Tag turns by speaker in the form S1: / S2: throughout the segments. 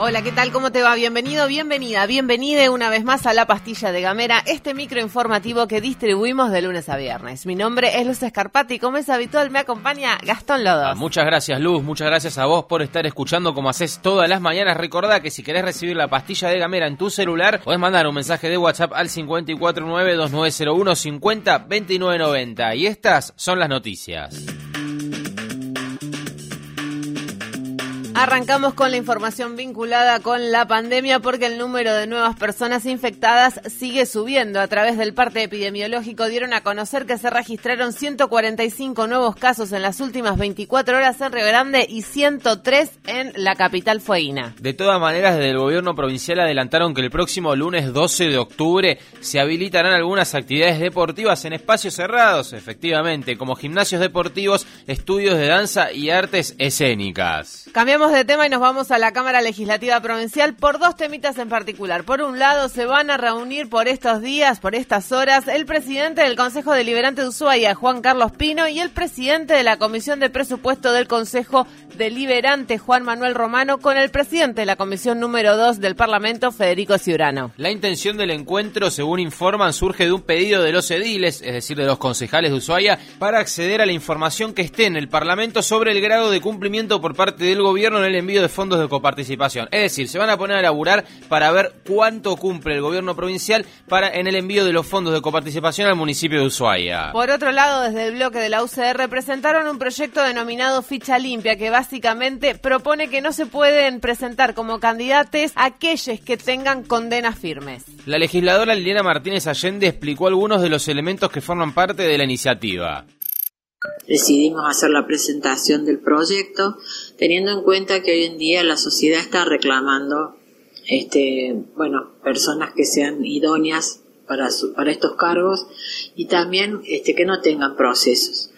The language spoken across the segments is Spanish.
S1: Hola, ¿qué tal? ¿Cómo te va? Bienvenido, bienvenida, bienvenida una vez más a La Pastilla de Gamera, este micro informativo que distribuimos de lunes a viernes. Mi nombre es Luz Escarpati y como es habitual me acompaña Gastón Lodos.
S2: Ah, muchas gracias Luz, muchas gracias a vos por estar escuchando como haces todas las mañanas. Recordá que si querés recibir La Pastilla de Gamera en tu celular, podés mandar un mensaje de WhatsApp al 549-2901-50-2990. Y estas son las noticias.
S1: Arrancamos con la información vinculada con la pandemia porque el número de nuevas personas infectadas sigue subiendo. A través del parte epidemiológico dieron a conocer que se registraron 145 nuevos casos en las últimas 24 horas en Río Grande y 103 en la capital fueguina.
S2: De todas maneras, desde el gobierno provincial adelantaron que el próximo lunes 12 de octubre se habilitarán algunas actividades deportivas en espacios cerrados, efectivamente, como gimnasios deportivos, estudios de danza y artes escénicas.
S1: Cambiamos de tema y nos vamos a la Cámara Legislativa Provincial por dos temitas en particular. Por un lado, se van a reunir por estos días, por estas horas, el presidente del Consejo Deliberante de Ushuaia, Juan Carlos Pino, y el presidente de la Comisión de Presupuesto del Consejo Deliberante, Juan Manuel Romano, con el presidente de la Comisión número 2 del Parlamento, Federico Ciurano.
S2: La intención del encuentro, según informan, surge de un pedido de los ediles, es decir, de los concejales de Ushuaia, para acceder a la información que esté en el Parlamento sobre el grado de cumplimiento por parte del gobierno en el envío de fondos de coparticipación. Es decir, se van a poner a laburar para ver cuánto cumple el gobierno provincial para en el envío de los fondos de coparticipación al municipio de Ushuaia.
S1: Por otro lado, desde el bloque de la UCR presentaron un proyecto denominado Ficha Limpia que básicamente propone que no se pueden presentar como candidatos aquellos que tengan condenas firmes.
S2: La legisladora Liliana Martínez Allende explicó algunos de los elementos que forman parte de la iniciativa
S3: decidimos hacer la presentación del proyecto, teniendo en cuenta que hoy en día la sociedad está reclamando, este, bueno, personas que sean idóneas para, para estos cargos y también este, que no tengan procesos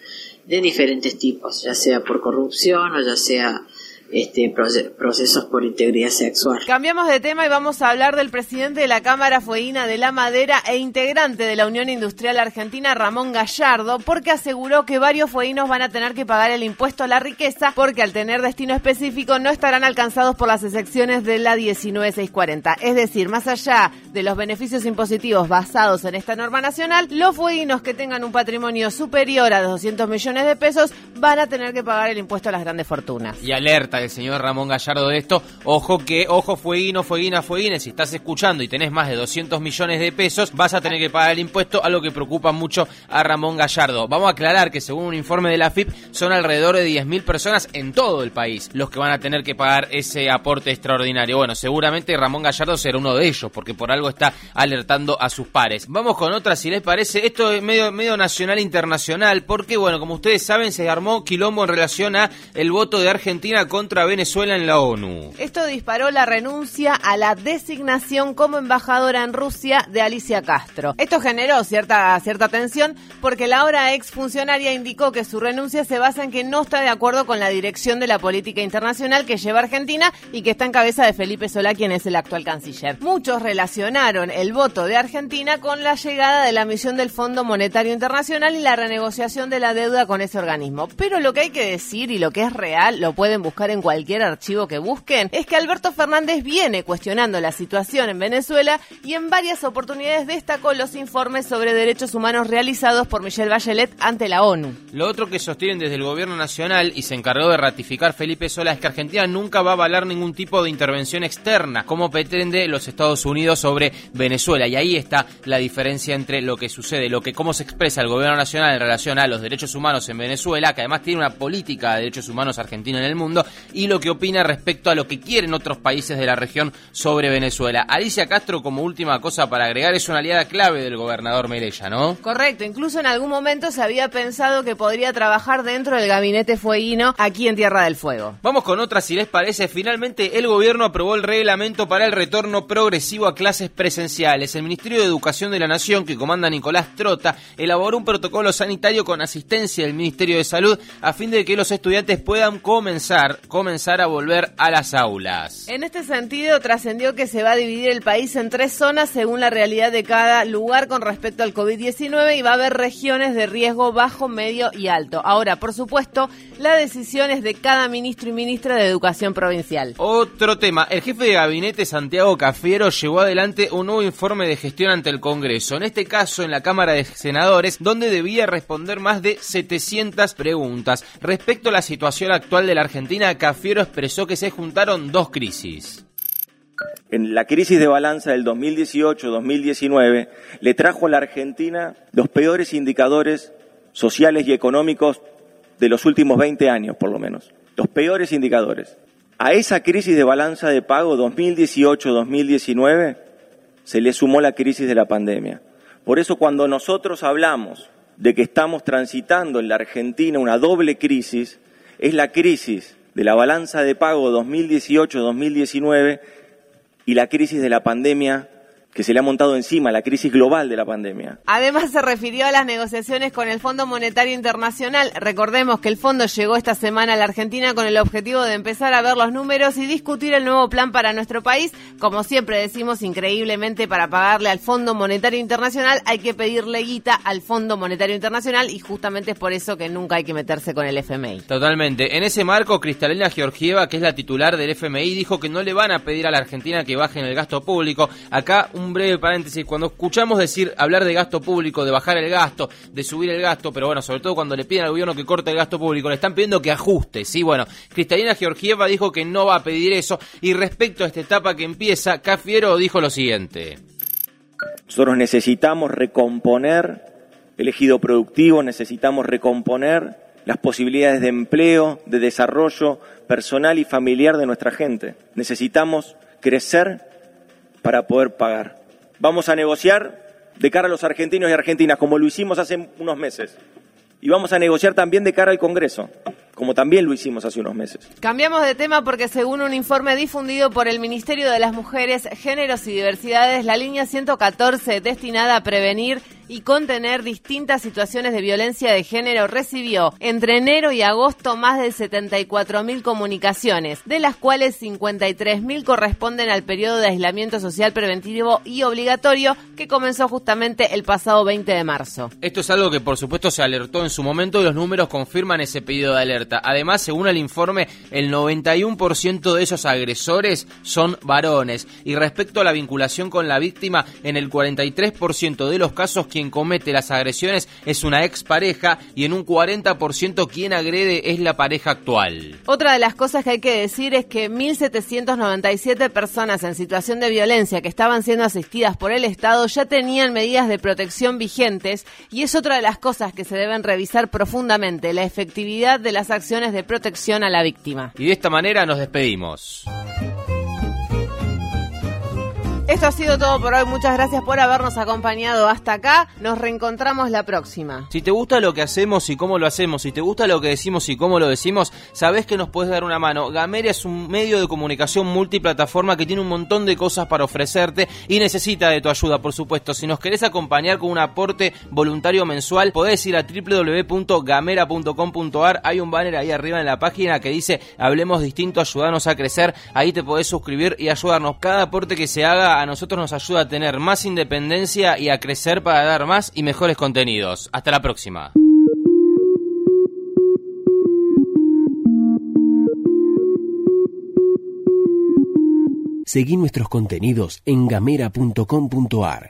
S3: de diferentes tipos, ya sea por corrupción o ya sea este, procesos por integridad sexual.
S1: Cambiamos de tema y vamos a hablar del presidente de la Cámara Fueguina de la Madera e integrante de la Unión Industrial Argentina, Ramón Gallardo, porque aseguró que varios fueguinos van a tener que pagar el impuesto a la riqueza porque al tener destino específico no estarán alcanzados por las excepciones de la 19640. Es decir, más allá de los beneficios impositivos basados en esta norma nacional, los fueguinos que tengan un patrimonio superior a 200 millones de pesos van a tener que pagar el impuesto a las grandes fortunas.
S2: Y alerta el señor Ramón Gallardo de esto. Ojo que, ojo, fueguino, fueguina, fueguina. Si estás escuchando y tenés más de 200 millones de pesos, vas a tener que pagar el impuesto, algo que preocupa mucho a Ramón Gallardo. Vamos a aclarar que según un informe de la FIP, son alrededor de 10.000 personas en todo el país los que van a tener que pagar ese aporte extraordinario. Bueno, seguramente Ramón Gallardo será uno de ellos, porque por algo está alertando a sus pares. Vamos con otra, si les parece. Esto es medio, medio nacional internacional, porque, bueno, como ustedes saben, se armó quilombo en relación a el voto de Argentina contra Venezuela en la ONU.
S1: Esto disparó la renuncia a la designación como embajadora en Rusia de Alicia Castro. Esto generó cierta, cierta tensión porque la ahora ex funcionaria indicó que su renuncia se basa en que no está de acuerdo con la dirección de la política internacional que lleva Argentina y que está en cabeza de Felipe Solá, quien es el actual canciller. Muchos relacionaron el voto de Argentina con la llegada de la misión del Fondo Monetario Internacional y la renegociación de la deuda con ese organismo. Pero lo que hay que decir y lo que es real lo pueden buscar en cualquier archivo que busquen, es que Alberto Fernández viene cuestionando la situación en Venezuela y en varias oportunidades destacó los informes sobre derechos humanos realizados por Michelle Bachelet ante la ONU.
S2: Lo otro que sostienen desde el gobierno nacional y se encargó de ratificar Felipe Sola es que Argentina nunca va a avalar ningún tipo de intervención externa, como pretende los Estados Unidos sobre Venezuela. Y ahí está la diferencia entre lo que sucede, lo que cómo se expresa el gobierno nacional en relación a los derechos humanos en Venezuela, que además tiene una política de derechos humanos argentina en el mundo, y lo que opina respecto a lo que quieren otros países de la región sobre Venezuela. Alicia Castro, como última cosa para agregar, es una aliada clave del gobernador Melella, ¿no?
S1: Correcto, incluso en algún momento se había pensado que podría trabajar dentro del gabinete fueguino aquí en Tierra del Fuego.
S2: Vamos con otra, si les parece. Finalmente, el gobierno aprobó el reglamento para el retorno progresivo a clases presenciales. El Ministerio de Educación de la Nación, que comanda Nicolás Trota, elaboró un protocolo sanitario con asistencia del Ministerio de Salud a fin de que los estudiantes puedan comenzar comenzar a volver a las aulas.
S1: En este sentido, trascendió que se va a dividir el país en tres zonas según la realidad de cada lugar con respecto al COVID-19 y va a haber regiones de riesgo bajo, medio y alto. Ahora, por supuesto, la decisión es de cada ministro y ministra de Educación Provincial.
S2: Otro tema, el jefe de gabinete Santiago Cafiero llevó adelante un nuevo informe de gestión ante el Congreso, en este caso en la Cámara de Senadores, donde debía responder más de 700 preguntas. Respecto a la situación actual de la Argentina, Cafiero expresó que se juntaron dos crisis
S4: en la crisis de balanza del 2018-2019 le trajo a la Argentina los peores indicadores sociales y económicos de los últimos 20 años, por lo menos. Los peores indicadores. A esa crisis de balanza de pago 2018-2019 se le sumó la crisis de la pandemia. Por eso cuando nosotros hablamos de que estamos transitando en la Argentina una doble crisis, es la crisis de la balanza de pago 2018-2019 y la crisis de la pandemia que se le ha montado encima la crisis global de la pandemia.
S1: Además se refirió a las negociaciones con el Fondo Monetario Internacional. Recordemos que el fondo llegó esta semana a la Argentina con el objetivo de empezar a ver los números y discutir el nuevo plan para nuestro país. Como siempre decimos, increíblemente para pagarle al Fondo Monetario Internacional hay que pedirle guita al Fondo Monetario Internacional y justamente es por eso que nunca hay que meterse con el FMI.
S2: Totalmente. En ese marco, Cristalina Georgieva, que es la titular del FMI, dijo que no le van a pedir a la Argentina que bajen el gasto público. Acá un breve paréntesis, cuando escuchamos decir hablar de gasto público, de bajar el gasto, de subir el gasto, pero bueno, sobre todo cuando le piden al gobierno que corte el gasto público, le están pidiendo que ajuste, sí, bueno, Cristalina Georgieva dijo que no va a pedir eso y respecto a esta etapa que empieza, Cafiero dijo lo siguiente.
S4: Nosotros necesitamos recomponer el ejido productivo, necesitamos recomponer las posibilidades de empleo, de desarrollo personal y familiar de nuestra gente. Necesitamos crecer para poder pagar. Vamos a negociar de cara a los argentinos y argentinas, como lo hicimos hace unos meses. Y vamos a negociar también de cara al Congreso como también lo hicimos hace unos meses.
S1: Cambiamos de tema porque según un informe difundido por el Ministerio de las Mujeres, Géneros y Diversidades, la línea 114 destinada a prevenir y contener distintas situaciones de violencia de género recibió entre enero y agosto más de 74.000 comunicaciones, de las cuales 53.000 corresponden al periodo de aislamiento social preventivo y obligatorio que comenzó justamente el pasado 20 de marzo.
S2: Esto es algo que por supuesto se alertó en su momento y los números confirman ese pedido de alerta. Además, según el informe, el 91% de esos agresores son varones y respecto a la vinculación con la víctima, en el 43% de los casos quien comete las agresiones es una expareja y en un 40% quien agrede es la pareja actual.
S1: Otra de las cosas que hay que decir es que 1.797 personas en situación de violencia que estaban siendo asistidas por el Estado ya tenían medidas de protección vigentes y es otra de las cosas que se deben revisar profundamente, la efectividad de las acciones de protección a la víctima.
S2: Y de esta manera nos despedimos.
S1: Esto ha sido todo por hoy. Muchas gracias por habernos acompañado hasta acá. Nos reencontramos la próxima.
S2: Si te gusta lo que hacemos y cómo lo hacemos, si te gusta lo que decimos y cómo lo decimos, sabes que nos puedes dar una mano. Gameria es un medio de comunicación multiplataforma que tiene un montón de cosas para ofrecerte y necesita de tu ayuda, por supuesto. Si nos querés acompañar con un aporte voluntario mensual, podés ir a www.gamera.com.ar. Hay un banner ahí arriba en la página que dice Hablemos distinto, ayudarnos a crecer. Ahí te podés suscribir y ayudarnos. Cada aporte que se haga a nosotros nos ayuda a tener más independencia y a crecer para dar más y mejores contenidos. Hasta la próxima.
S5: Seguí nuestros contenidos en gamera.com.ar.